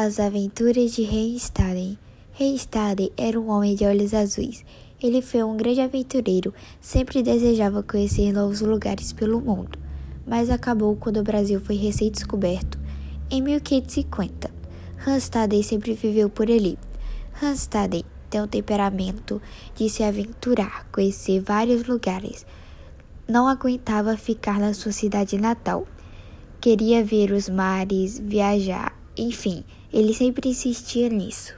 As Aventuras de Rei Staden. Rei Staden era um homem de olhos azuis. Ele foi um grande aventureiro, sempre desejava conhecer novos lugares pelo mundo, mas acabou quando o Brasil foi recém-descoberto, em 1550. Hans Staden sempre viveu por ali. Hans Staden tem um temperamento de se aventurar, conhecer vários lugares. Não aguentava ficar na sua cidade natal. Queria ver os mares, viajar, enfim, ele sempre insistia nisso.